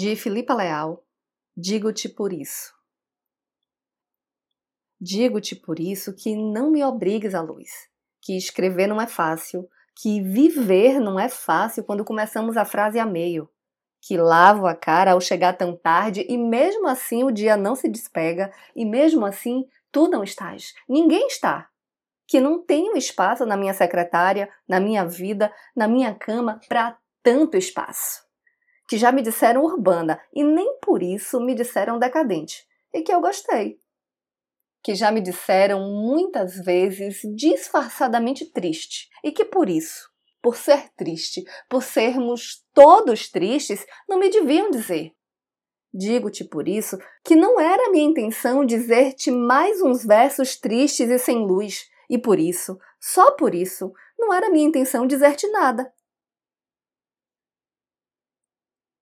De Filipa Leal, digo-te por isso. Digo-te por isso que não me obrigues à luz, que escrever não é fácil, que viver não é fácil quando começamos a frase a meio, que lavo a cara ao chegar tão tarde e mesmo assim o dia não se despega e mesmo assim tu não estás, ninguém está, que não tenho espaço na minha secretária, na minha vida, na minha cama para tanto espaço que já me disseram urbana e nem por isso me disseram decadente, e que eu gostei. Que já me disseram muitas vezes disfarçadamente triste, e que por isso, por ser triste, por sermos todos tristes, não me deviam dizer. Digo-te por isso que não era minha intenção dizer-te mais uns versos tristes e sem luz, e por isso, só por isso, não era minha intenção dizer-te nada.